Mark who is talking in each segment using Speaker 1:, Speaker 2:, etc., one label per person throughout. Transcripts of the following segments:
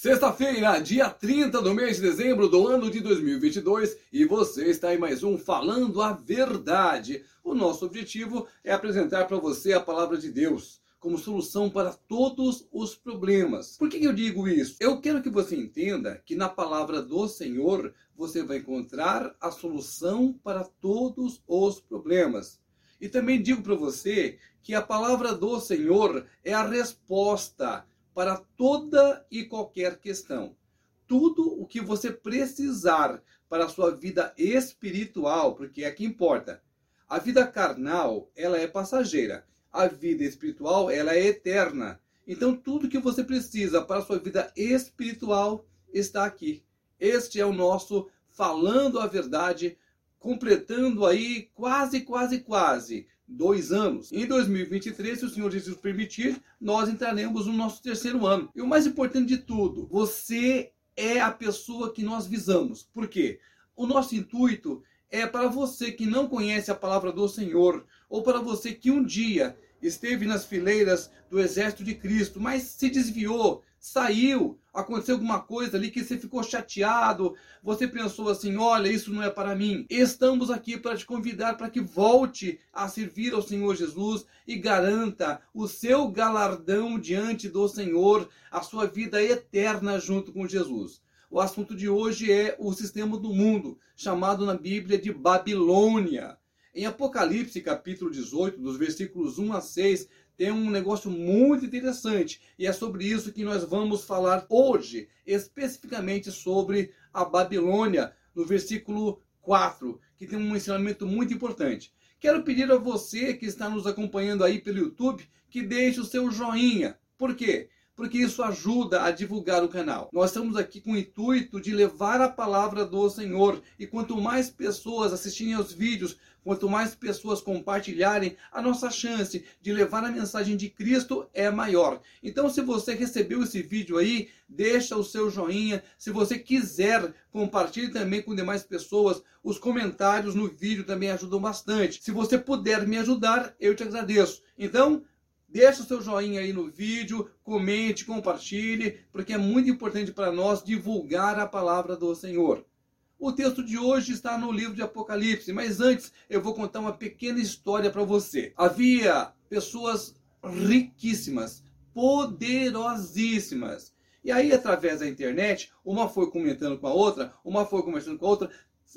Speaker 1: Sexta-feira, dia 30 do mês de dezembro do ano de 2022, e você está em mais um Falando a Verdade. O nosso objetivo é apresentar para você a palavra de Deus como solução para todos os problemas. Por que eu digo isso? Eu quero que você entenda que na palavra do Senhor você vai encontrar a solução para todos os problemas. E também digo para você que a palavra do Senhor é a resposta para toda e qualquer questão. Tudo o que você precisar para a sua vida espiritual, porque é que importa. A vida carnal, ela é passageira. A vida espiritual, ela é eterna. Então, tudo que você precisa para a sua vida espiritual está aqui. Este é o nosso Falando a Verdade, completando aí quase, quase, quase dois anos. Em 2023, se o Senhor Jesus permitir, nós entraremos no nosso terceiro ano. E o mais importante de tudo, você é a pessoa que nós visamos. Por quê? O nosso intuito é para você que não conhece a palavra do Senhor, ou para você que um dia esteve nas fileiras do exército de Cristo, mas se desviou, saiu, aconteceu alguma coisa ali que você ficou chateado, você pensou assim: olha, isso não é para mim. Estamos aqui para te convidar para que volte a servir ao Senhor Jesus e garanta o seu galardão diante do Senhor, a sua vida eterna junto com Jesus. O assunto de hoje é o sistema do mundo, chamado na Bíblia de Babilônia. Em Apocalipse, capítulo 18, dos versículos 1 a 6, tem um negócio muito interessante e é sobre isso que nós vamos falar hoje, especificamente sobre a Babilônia, no versículo 4, que tem um ensinamento muito importante. Quero pedir a você que está nos acompanhando aí pelo YouTube que deixe o seu joinha. Por quê? Porque isso ajuda a divulgar o canal. Nós estamos aqui com o intuito de levar a palavra do Senhor e quanto mais pessoas assistirem aos vídeos, quanto mais pessoas compartilharem, a nossa chance de levar a mensagem de Cristo é maior. Então, se você recebeu esse vídeo aí, deixa o seu joinha. Se você quiser, compartilhe também com demais pessoas. Os comentários no vídeo também ajudam bastante. Se você puder me ajudar, eu te agradeço. Então, Deixe o seu joinha aí no vídeo, comente, compartilhe, porque é muito importante para nós divulgar a palavra do Senhor. O texto de hoje está no livro de Apocalipse, mas antes eu vou contar uma pequena história para você. Havia pessoas riquíssimas, poderosíssimas. E aí, através da internet, uma foi comentando com a outra, uma foi conversando com a outra,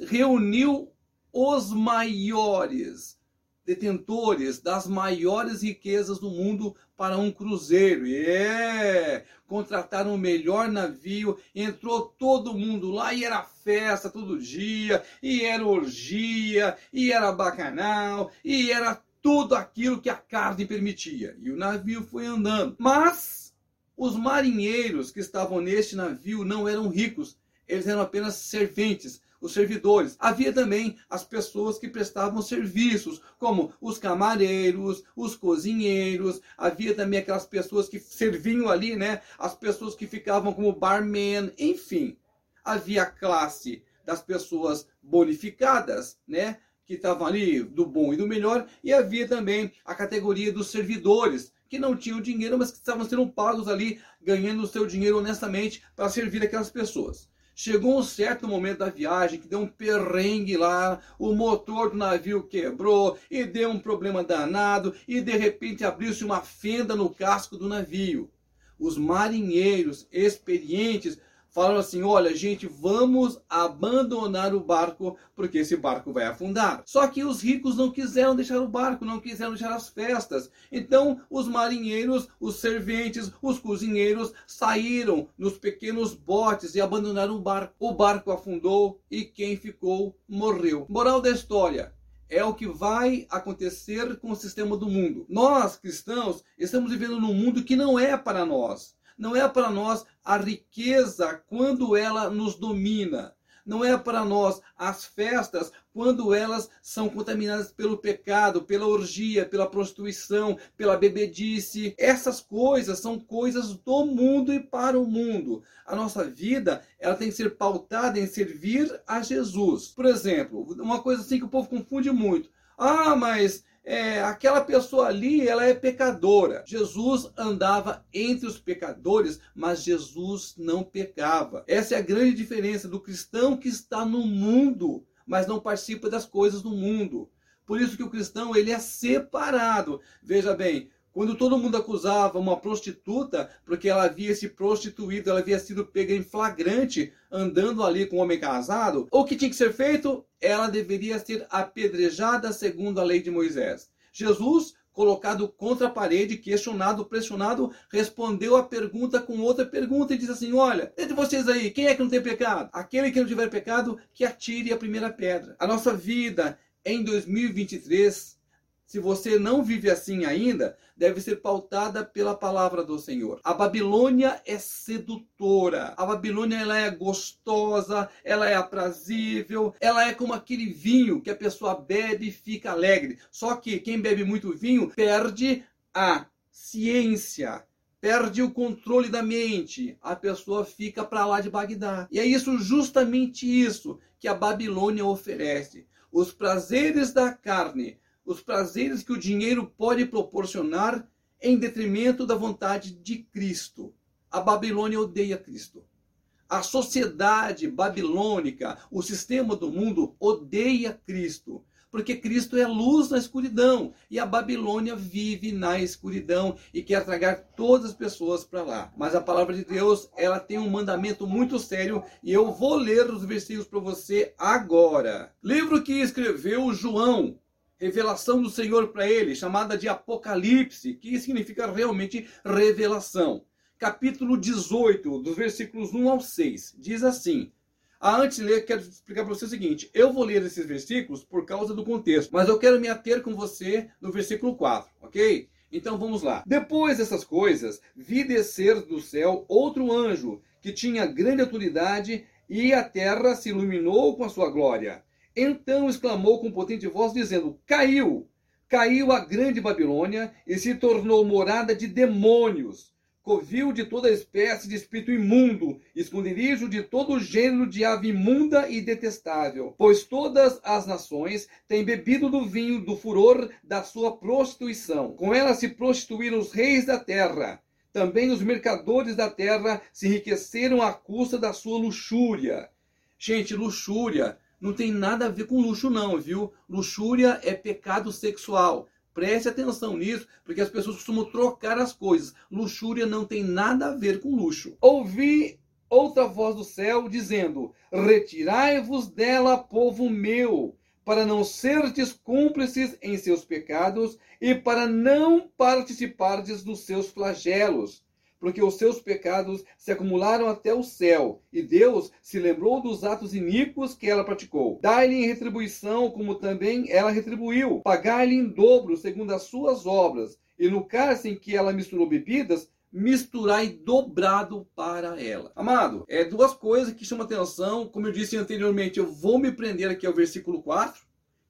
Speaker 1: reuniu os maiores detentores das maiores riquezas do mundo para um cruzeiro. É, contrataram o melhor navio, entrou todo mundo lá e era festa todo dia, e era orgia, e era bacanal, e era tudo aquilo que a carne permitia. E o navio foi andando. Mas os marinheiros que estavam neste navio não eram ricos, eles eram apenas serventes os servidores. Havia também as pessoas que prestavam serviços, como os camareiros, os cozinheiros, havia também aquelas pessoas que serviam ali, né? As pessoas que ficavam como barman, enfim. Havia a classe das pessoas bonificadas, né? Que estavam ali do bom e do melhor, e havia também a categoria dos servidores, que não tinham dinheiro, mas que estavam sendo pagos ali, ganhando o seu dinheiro honestamente para servir aquelas pessoas. Chegou um certo momento da viagem que deu um perrengue lá, o motor do navio quebrou e deu um problema danado e de repente abriu-se uma fenda no casco do navio. Os marinheiros experientes falaram assim: olha, gente, vamos abandonar o barco porque esse barco vai afundar. Só que os ricos não quiseram deixar o barco, não quiseram deixar as festas. Então, os marinheiros, os serventes, os cozinheiros saíram nos pequenos botes e abandonaram o barco. O barco afundou e quem ficou morreu. Moral da história é o que vai acontecer com o sistema do mundo. Nós, cristãos, estamos vivendo num mundo que não é para nós não é para nós a riqueza quando ela nos domina. Não é para nós as festas quando elas são contaminadas pelo pecado, pela orgia, pela prostituição, pela bebedice. Essas coisas são coisas do mundo e para o mundo. A nossa vida, ela tem que ser pautada em servir a Jesus. Por exemplo, uma coisa assim que o povo confunde muito. Ah, mas é, aquela pessoa ali, ela é pecadora. Jesus andava entre os pecadores, mas Jesus não pecava. Essa é a grande diferença do cristão que está no mundo, mas não participa das coisas do mundo. Por isso que o cristão, ele é separado. Veja bem, quando todo mundo acusava uma prostituta porque ela havia se prostituído, ela havia sido pega em flagrante andando ali com um homem casado, o que tinha que ser feito? Ela deveria ser apedrejada segundo a lei de Moisés. Jesus, colocado contra a parede, questionado, pressionado, respondeu a pergunta com outra pergunta e disse assim: Olha, entre vocês aí, quem é que não tem pecado? Aquele que não tiver pecado, que atire a primeira pedra. A nossa vida em 2023 se você não vive assim ainda, deve ser pautada pela palavra do Senhor. A Babilônia é sedutora. A Babilônia ela é gostosa, ela é aprazível, ela é como aquele vinho que a pessoa bebe e fica alegre. Só que quem bebe muito vinho perde a ciência, perde o controle da mente, a pessoa fica para lá de Bagdá. E é isso justamente isso que a Babilônia oferece. Os prazeres da carne os prazeres que o dinheiro pode proporcionar em detrimento da vontade de Cristo. A Babilônia odeia Cristo. A sociedade babilônica, o sistema do mundo odeia Cristo, porque Cristo é luz na escuridão e a Babilônia vive na escuridão e quer tragar todas as pessoas para lá. Mas a palavra de Deus, ela tem um mandamento muito sério e eu vou ler os versículos para você agora. Livro que escreveu João, revelação do Senhor para ele, chamada de Apocalipse, que significa realmente revelação. Capítulo 18, dos versículos 1 ao 6, diz assim: ah, antes de ler, quero explicar para você o seguinte: eu vou ler esses versículos por causa do contexto, mas eu quero me ater com você no versículo 4, ok? Então vamos lá. Depois dessas coisas, vi descer do céu outro anjo que tinha grande autoridade e a terra se iluminou com a sua glória. Então exclamou com potente voz, dizendo: Caiu! Caiu a grande Babilônia e se tornou morada de demônios, covil de toda espécie de espírito imundo, esconderijo de todo gênero de ave imunda e detestável. Pois todas as nações têm bebido do vinho do furor da sua prostituição. Com ela se prostituíram os reis da terra. Também os mercadores da terra se enriqueceram à custa da sua luxúria. Gente, luxúria não tem nada a ver com luxo, não, viu? Luxúria é pecado sexual. Preste atenção nisso, porque as pessoas costumam trocar as coisas. Luxúria não tem nada a ver com luxo. Ouvi outra voz do céu dizendo: Retirai-vos dela, povo meu, para não serdes cúmplices em seus pecados e para não participardes dos seus flagelos porque os seus pecados se acumularam até o céu, e Deus se lembrou dos atos iníquos que ela praticou. Dai-lhe em retribuição, como também ela retribuiu. Pagai-lhe em dobro, segundo as suas obras. E no cálice em que ela misturou bebidas, misturai dobrado para ela. Amado, é duas coisas que chamam atenção. Como eu disse anteriormente, eu vou me prender aqui ao versículo 4,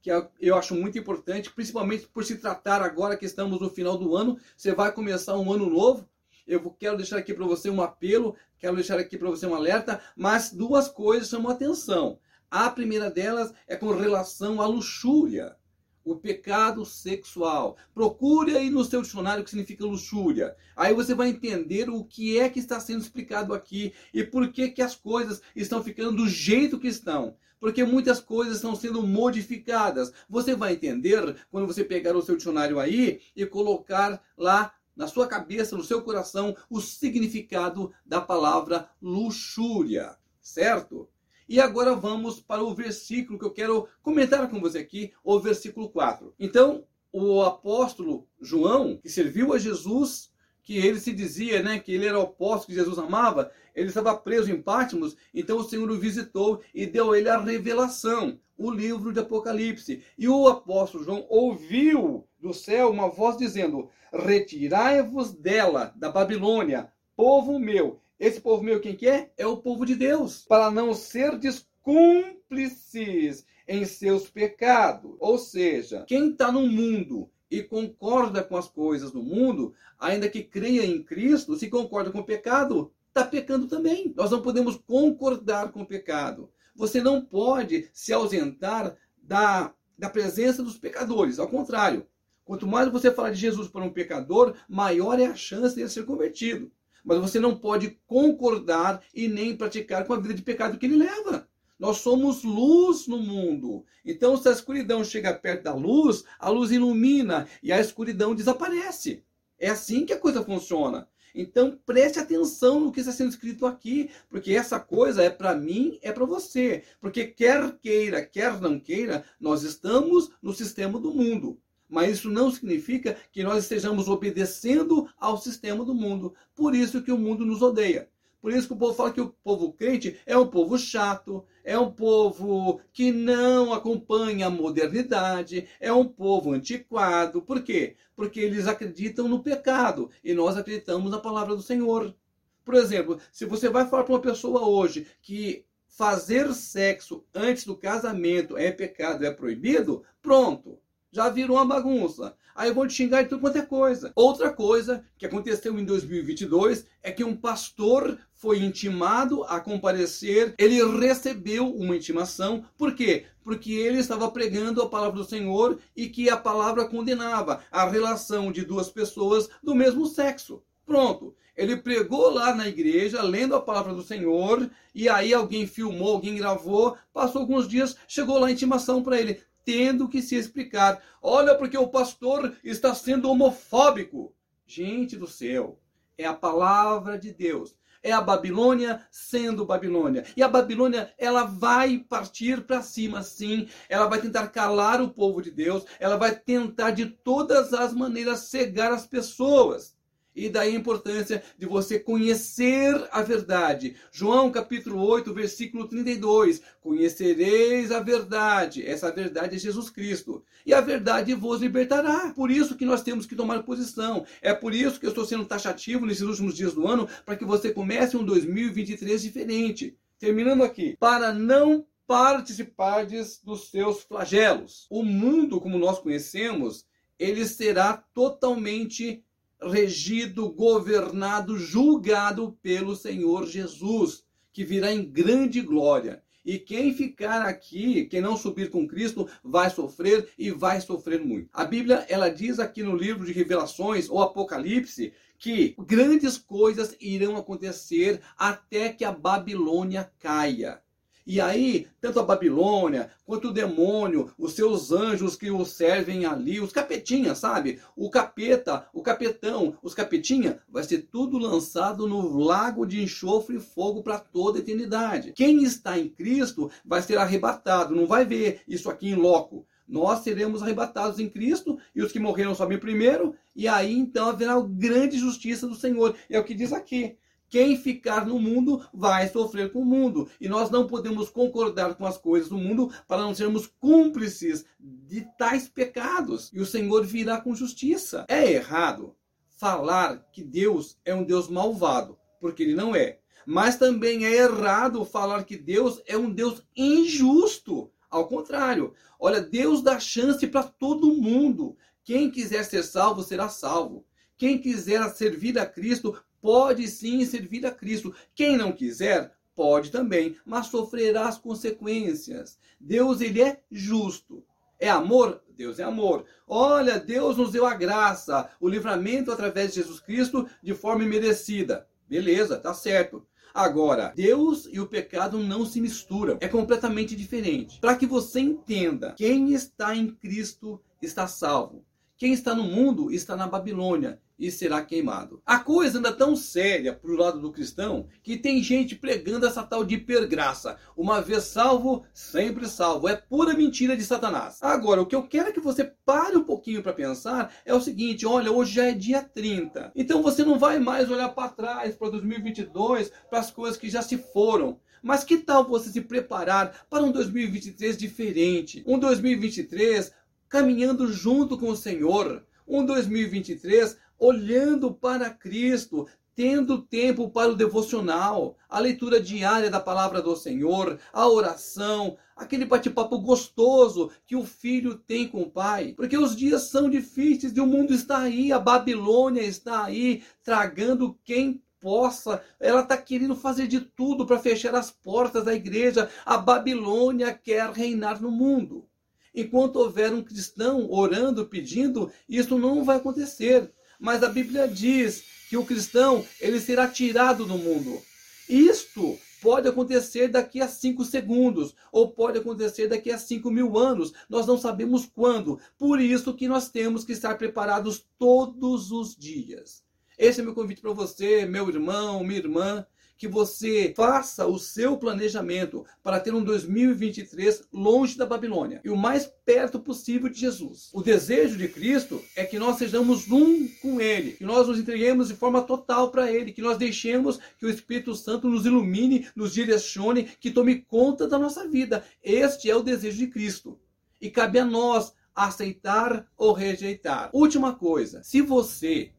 Speaker 1: que é, eu acho muito importante, principalmente por se tratar agora que estamos no final do ano, você vai começar um ano novo eu quero deixar aqui para você um apelo, quero deixar aqui para você um alerta, mas duas coisas chamam atenção. A primeira delas é com relação à luxúria, o pecado sexual. Procure aí no seu dicionário o que significa luxúria. Aí você vai entender o que é que está sendo explicado aqui e por que, que as coisas estão ficando do jeito que estão porque muitas coisas estão sendo modificadas. Você vai entender quando você pegar o seu dicionário aí e colocar lá na sua cabeça, no seu coração, o significado da palavra luxúria, certo? E agora vamos para o versículo que eu quero comentar com você aqui, o versículo 4. Então, o apóstolo João, que serviu a Jesus, que ele se dizia, né, que ele era o apóstolo que Jesus amava, ele estava preso em Patmos, então o Senhor o visitou e deu a ele a revelação, o livro de Apocalipse. E o apóstolo João ouviu do céu uma voz dizendo: Retirai-vos dela, da Babilônia, povo meu. Esse povo meu, quem que é? É o povo de Deus, para não ser cúmplices em seus pecados. Ou seja, quem está no mundo e concorda com as coisas do mundo, ainda que creia em Cristo, se concorda com o pecado, está pecando também. Nós não podemos concordar com o pecado. Você não pode se ausentar da, da presença dos pecadores. Ao contrário, Quanto mais você falar de Jesus para um pecador, maior é a chance de ser convertido. Mas você não pode concordar e nem praticar com a vida de pecado que ele leva. Nós somos luz no mundo. Então, se a escuridão chega perto da luz, a luz ilumina e a escuridão desaparece. É assim que a coisa funciona. Então preste atenção no que está sendo escrito aqui, porque essa coisa é para mim, é para você. Porque quer queira, quer não queira, nós estamos no sistema do mundo. Mas isso não significa que nós estejamos obedecendo ao sistema do mundo. Por isso que o mundo nos odeia. Por isso que o povo fala que o povo crente é um povo chato, é um povo que não acompanha a modernidade, é um povo antiquado. Por quê? Porque eles acreditam no pecado e nós acreditamos na palavra do Senhor. Por exemplo, se você vai falar para uma pessoa hoje que fazer sexo antes do casamento é pecado, é proibido, pronto já virou uma bagunça. Aí vão te xingar de tudo quanto é coisa. Outra coisa que aconteceu em 2022 é que um pastor foi intimado a comparecer. Ele recebeu uma intimação. Por quê? Porque ele estava pregando a palavra do Senhor e que a palavra condenava a relação de duas pessoas do mesmo sexo. Pronto. Ele pregou lá na igreja, lendo a palavra do Senhor, e aí alguém filmou, alguém gravou, passou alguns dias, chegou lá a intimação para ele tendo que se explicar. Olha, porque o pastor está sendo homofóbico. Gente do céu, é a palavra de Deus. É a Babilônia sendo Babilônia. E a Babilônia, ela vai partir para cima, sim. Ela vai tentar calar o povo de Deus. Ela vai tentar de todas as maneiras cegar as pessoas. E daí a importância de você conhecer a verdade. João capítulo 8, versículo 32. Conhecereis a verdade. Essa verdade é Jesus Cristo. E a verdade vos libertará. Por isso que nós temos que tomar posição. É por isso que eu estou sendo taxativo nesses últimos dias do ano, para que você comece um 2023 diferente. Terminando aqui. Para não participardes dos seus flagelos. O mundo, como nós conhecemos, ele será totalmente regido, governado, julgado pelo Senhor Jesus, que virá em grande glória. E quem ficar aqui, quem não subir com Cristo, vai sofrer e vai sofrer muito. A Bíblia, ela diz aqui no livro de Revelações ou Apocalipse que grandes coisas irão acontecer até que a Babilônia caia. E aí, tanto a Babilônia, quanto o demônio, os seus anjos que o servem ali, os capetinhas, sabe? O capeta, o capetão, os capetinha, vai ser tudo lançado no lago de enxofre e fogo para toda a eternidade. Quem está em Cristo vai ser arrebatado, não vai ver isso aqui em loco. Nós seremos arrebatados em Cristo e os que morreram sobem primeiro, e aí então haverá grande justiça do Senhor. É o que diz aqui. Quem ficar no mundo vai sofrer com o mundo. E nós não podemos concordar com as coisas do mundo para não sermos cúmplices de tais pecados. E o Senhor virá com justiça. É errado falar que Deus é um Deus malvado, porque ele não é. Mas também é errado falar que Deus é um Deus injusto. Ao contrário, olha, Deus dá chance para todo mundo. Quem quiser ser salvo será salvo. Quem quiser servir a Cristo pode sim servir a Cristo. Quem não quiser, pode também, mas sofrerá as consequências. Deus, ele é justo. É amor? Deus é amor. Olha, Deus nos deu a graça, o livramento através de Jesus Cristo de forma imerecida. Beleza, tá certo. Agora, Deus e o pecado não se misturam. É completamente diferente. Para que você entenda, quem está em Cristo está salvo. Quem está no mundo está na Babilônia e será queimado. A coisa anda tão séria para o lado do cristão que tem gente pregando essa tal de hipergraça. Uma vez salvo, sempre salvo. É pura mentira de Satanás. Agora, o que eu quero é que você pare um pouquinho para pensar é o seguinte: olha, hoje já é dia 30. Então você não vai mais olhar para trás, para 2022, para as coisas que já se foram. Mas que tal você se preparar para um 2023 diferente? Um 2023 caminhando junto com o Senhor. Um 2023 olhando para Cristo, tendo tempo para o devocional, a leitura diária da palavra do Senhor, a oração, aquele bate-papo gostoso que o filho tem com o pai. Porque os dias são difíceis e o mundo está aí, a Babilônia está aí, tragando quem possa. Ela está querendo fazer de tudo para fechar as portas da igreja. A Babilônia quer reinar no mundo. Enquanto houver um cristão orando, pedindo, isso não vai acontecer. Mas a Bíblia diz que o cristão ele será tirado do mundo. Isto pode acontecer daqui a cinco segundos, ou pode acontecer daqui a cinco mil anos. Nós não sabemos quando. Por isso que nós temos que estar preparados todos os dias. Esse é meu convite para você, meu irmão, minha irmã que você faça o seu planejamento para ter um 2023 longe da Babilônia e o mais perto possível de Jesus. O desejo de Cristo é que nós sejamos um com Ele, que nós nos entreguemos de forma total para Ele, que nós deixemos que o Espírito Santo nos ilumine, nos direcione, que tome conta da nossa vida. Este é o desejo de Cristo. E cabe a nós aceitar ou rejeitar. Última coisa, se você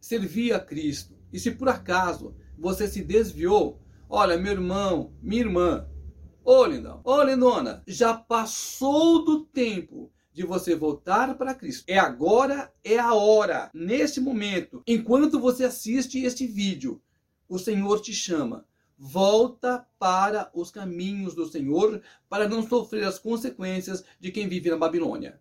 Speaker 1: servir a Cristo e se por acaso você se desviou, olha, meu irmão, minha irmã, ô lindão, ô lindona, já passou do tempo de você voltar para Cristo. É agora, é a hora, nesse momento, enquanto você assiste este vídeo, o Senhor te chama. Volta para os caminhos do Senhor para não sofrer as consequências de quem vive na Babilônia.